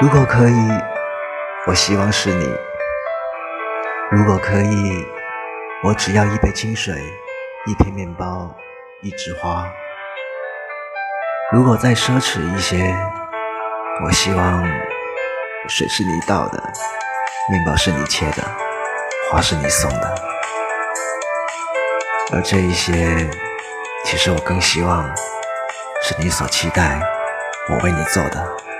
如果可以我希望是你。如果可以我只要一杯清水一片面包一枝花。如果再奢侈一些我希望水是你倒的面包是你切的花是你送的。而这一些其实我更希望是你所期待我为你做的。